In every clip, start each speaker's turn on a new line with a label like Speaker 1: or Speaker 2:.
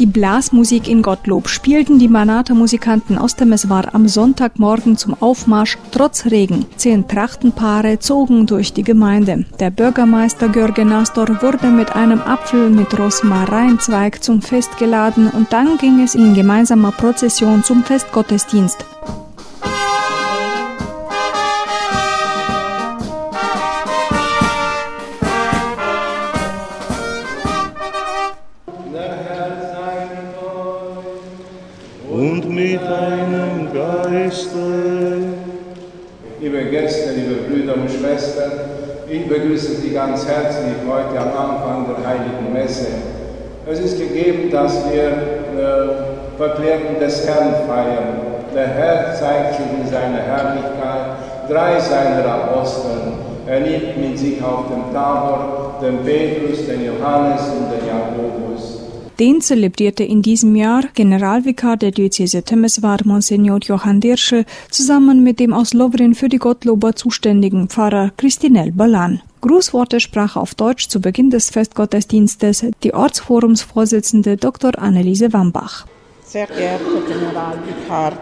Speaker 1: Die Blasmusik in Gottlob spielten die Manata-Musikanten aus dem Eswar am Sonntagmorgen zum Aufmarsch trotz Regen. Zehn Trachtenpaare zogen durch die Gemeinde. Der Bürgermeister Görge Nastor wurde mit einem Apfel mit Rosmarinzweig zum Fest geladen und dann ging es in gemeinsamer Prozession zum Festgottesdienst.
Speaker 2: Ich begrüße Sie ganz herzlich heute am Anfang der Heiligen Messe. Es ist gegeben, dass wir äh, Verklärung des Herrn feiern. Der Herr zeigt sich in seiner Herrlichkeit, drei seiner Aposteln. Er nimmt mit sich auf dem Tabor den Petrus, den Johannes und den Jakobus.
Speaker 1: Den zelebrierte in diesem Jahr Generalvikar der Diözese Temeswar Monsignor Johann Dirsche zusammen mit dem aus Lovren für die Gottlober zuständigen Pfarrer Christinel Balan. Grußworte sprach auf Deutsch zu Beginn des Festgottesdienstes die Ortsforumsvorsitzende Dr. Anneliese Wambach.
Speaker 3: Sehr geehrter Generalvikar,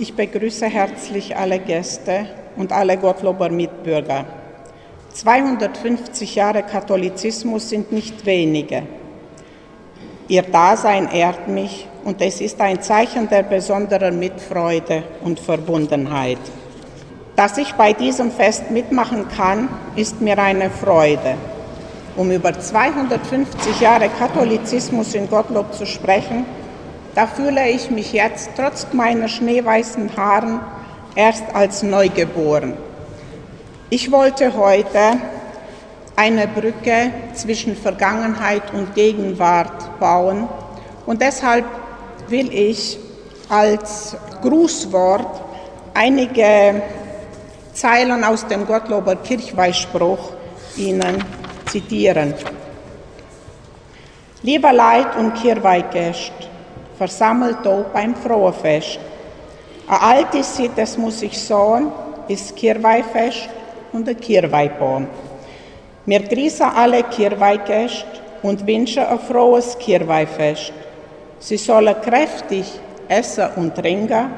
Speaker 3: ich begrüße herzlich alle Gäste und alle Gottlober Mitbürger. 250 Jahre Katholizismus sind nicht wenige. Ihr Dasein ehrt mich und es ist ein Zeichen der besonderen Mitfreude und Verbundenheit. Dass ich bei diesem Fest mitmachen kann, ist mir eine Freude. Um über 250 Jahre Katholizismus in Gottlob zu sprechen, da fühle ich mich jetzt trotz meiner schneeweißen Haaren erst als neugeboren. Ich wollte heute eine Brücke zwischen Vergangenheit und Gegenwart bauen. Und deshalb will ich als Grußwort einige Zeilen aus dem Gottlober Kirchweihspruch Ihnen zitieren. Lieber Leid und Kirchweihgäst, versammelt auch beim Frohefest. A altis sites muss ich sagen, ist Kirchweihfest und der Kirchweihbaum. Wir grüßen alle Kirweihgäste und wünschen ein frohes Kirweihfest. Sie sollen kräftig essen und trinken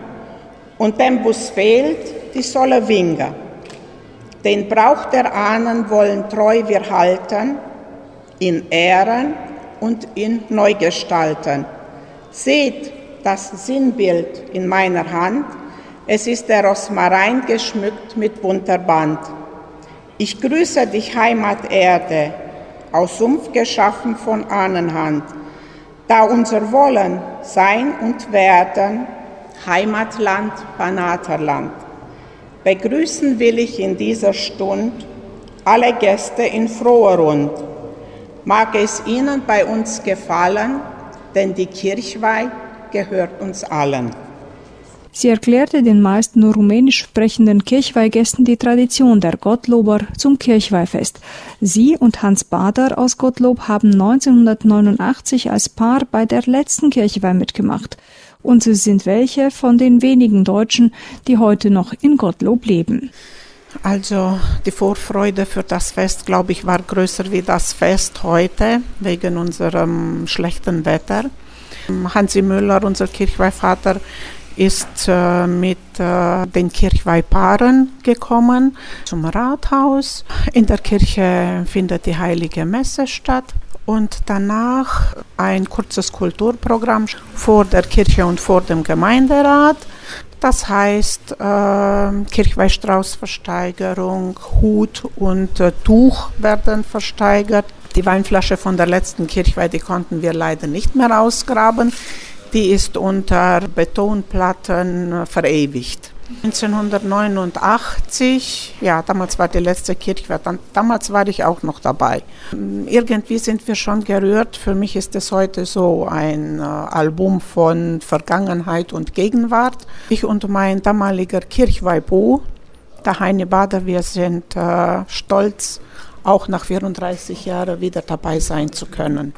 Speaker 3: und dem, was fehlt, die sollen winken. Den Brauch der Ahnen wollen treu wir halten, in Ehren und in Neugestalten. Seht das Sinnbild in meiner Hand, es ist der Rosmarin geschmückt mit bunter Band. Ich grüße dich, Heimaterde, aus Sumpf geschaffen von Ahnenhand, da unser Wollen, Sein und Werden Heimatland, Banaterland. Begrüßen will ich in dieser Stund alle Gäste in froher Rund. Mag es Ihnen bei uns gefallen, denn die Kirchweih gehört uns allen.
Speaker 1: Sie erklärte den meisten rumänisch sprechenden Kirchweihgästen die Tradition der Gottlober zum Kirchweihfest. Sie und Hans Bader aus Gottlob haben 1989 als Paar bei der letzten Kirchweih mitgemacht. Und sie sind welche von den wenigen Deutschen, die heute noch in Gottlob leben.
Speaker 3: Also die Vorfreude für das Fest, glaube ich, war größer wie das Fest heute wegen unserem schlechten Wetter. Hansi Müller, unser Kirchweihvater, ist äh, mit äh, den Kirchweihpaaren gekommen zum Rathaus. In der Kirche findet die heilige Messe statt und danach ein kurzes Kulturprogramm vor der Kirche und vor dem Gemeinderat. Das heißt äh, Kirchweihstraußversteigerung, Hut und äh, Tuch werden versteigert. Die Weinflasche von der letzten Kirchweih, die konnten wir leider nicht mehr ausgraben. Die ist unter Betonplatten verewigt. 1989, ja, damals war die letzte Kirchweih, damals war ich auch noch dabei. Irgendwie sind wir schon gerührt. Für mich ist es heute so ein äh, Album von Vergangenheit und Gegenwart. Ich und mein damaliger Kirchweihbu, der Heine Bader, wir sind äh, stolz, auch nach 34 Jahren wieder dabei sein zu können.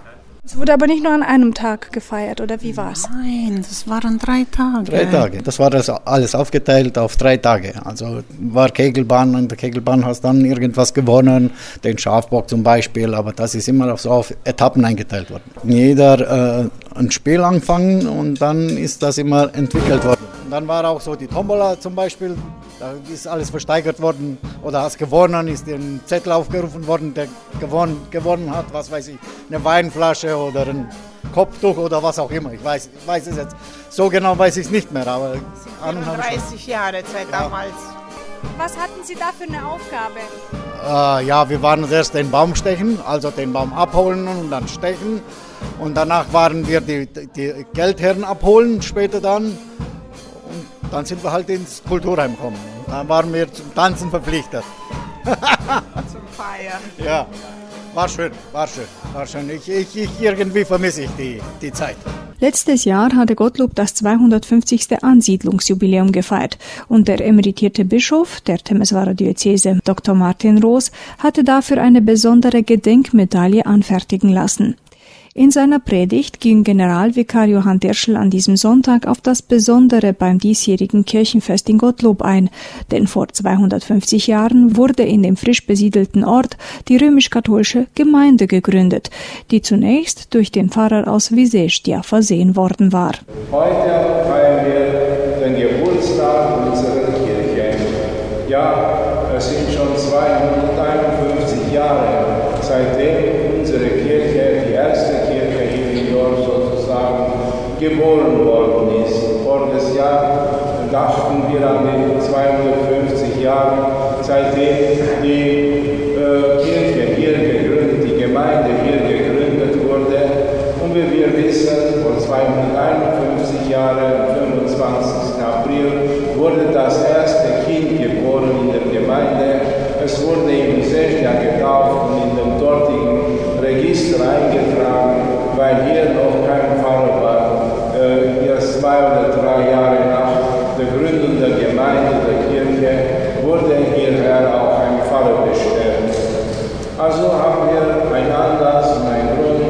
Speaker 1: Es wurde aber nicht nur an einem Tag gefeiert, oder wie war es?
Speaker 3: Nein, das waren drei Tage.
Speaker 4: Drei Tage. Das war das alles aufgeteilt auf drei Tage. Also war Kegelbahn, in der Kegelbahn hast dann irgendwas gewonnen, den Schafbock zum Beispiel, aber das ist immer so auf Etappen eingeteilt worden. Jeder äh, ein Spiel angefangen und dann ist das immer entwickelt worden. Dann war auch so die Tombola zum Beispiel, da ist alles versteigert worden oder hast gewonnen, ist dir ein Zettel aufgerufen worden, der gewonnen, gewonnen hat, was weiß ich, eine Weinflasche oder ein Kopftuch oder was auch immer. Ich weiß, ich weiß es jetzt, so genau weiß ich es nicht mehr, aber
Speaker 3: 30 Jahre seit ja. damals.
Speaker 1: Was hatten Sie da für eine Aufgabe?
Speaker 4: Äh, ja, wir waren erst den Baum stechen, also den Baum abholen und dann stechen. Und danach waren wir die, die Geldherren abholen, später dann. Dann sind wir halt ins Kulturheim gekommen. Dann waren wir zum Tanzen verpflichtet.
Speaker 3: zum Feiern.
Speaker 4: Ja, war schön, war schön, war schön. Ich, ich, ich irgendwie vermisse ich die, die Zeit.
Speaker 1: Letztes Jahr hatte Gottlob das 250. Ansiedlungsjubiläum gefeiert und der emeritierte Bischof der Temeswarer Diözese Dr. Martin Roos hatte dafür eine besondere Gedenkmedaille anfertigen lassen. In seiner Predigt ging Generalvikar Johann Derschel an diesem Sonntag auf das Besondere beim diesjährigen Kirchenfest in Gottlob ein, denn vor 250 Jahren wurde in dem frisch besiedelten Ort die römisch-katholische Gemeinde gegründet, die zunächst durch den Pfarrer aus Visestia versehen worden war.
Speaker 2: Heute feiern wir den Geburtstag unserer Kirche. Ja, es sind schon 251 Jahre, seitdem unsere Kirche die erste geboren worden ist. Voriges Jahr dachten wir an die 250 Jahre, seitdem die äh, Kirche hier gegründet, die Gemeinde hier gegründet wurde. Und wie wir wissen, vor 251 Jahren, am 25. April, wurde das erste Kind geboren in der Gemeinde. Es wurde in Sechja getauft und in dem dortigen Register eingetragen, weil hier noch kein Pfarrer war äh, erst zwei oder drei Jahre nach der Gründung der Gemeinde, der Kirche, wurde hierher auch ein Pfarrer bestellt. Also haben wir einen Anlass und einen Grund,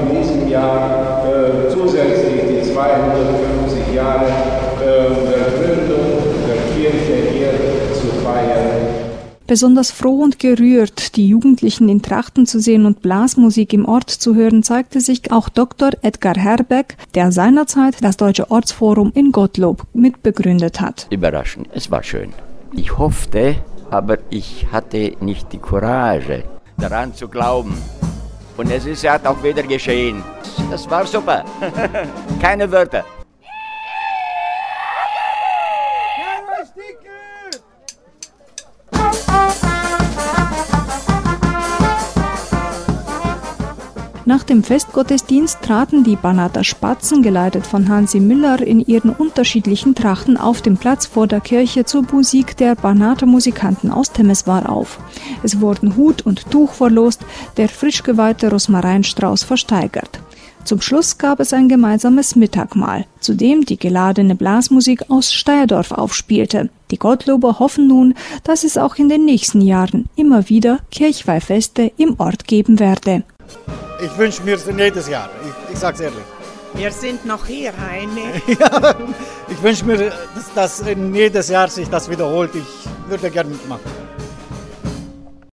Speaker 2: in diesem Jahr äh, zusätzlich die 250 Jahre äh, der Gründung der Kirche hier zu feiern.
Speaker 1: Besonders froh und gerührt, die Jugendlichen in Trachten zu sehen und Blasmusik im Ort zu hören, zeigte sich auch Dr. Edgar Herbeck, der seinerzeit das Deutsche Ortsforum in Gottlob mitbegründet hat.
Speaker 5: Überraschend, es war schön. Ich hoffte, aber ich hatte nicht die Courage, daran zu glauben. Und es ist ja auch wieder geschehen. Das war super. Keine Wörter.
Speaker 1: Nach dem Festgottesdienst traten die Banater Spatzen, geleitet von Hansi Müller, in ihren unterschiedlichen Trachten auf dem Platz vor der Kirche zur Musik der Banater Musikanten aus Temeswar auf. Es wurden Hut und Tuch verlost, der frisch geweihte Rosmarinstrauß versteigert. Zum Schluss gab es ein gemeinsames Mittagmahl, zu dem die geladene Blasmusik aus Steyerdorf aufspielte. Die Gottlober hoffen nun, dass es auch in den nächsten Jahren immer wieder Kirchweihfeste im Ort geben werde.
Speaker 4: Ich wünsche mir es jedes Jahr, ich, ich sage es ehrlich.
Speaker 3: Wir sind noch hier, Heine.
Speaker 4: ja, ich wünsche mir, dass, dass jedes Jahr sich das wiederholt. Ich würde gerne mitmachen.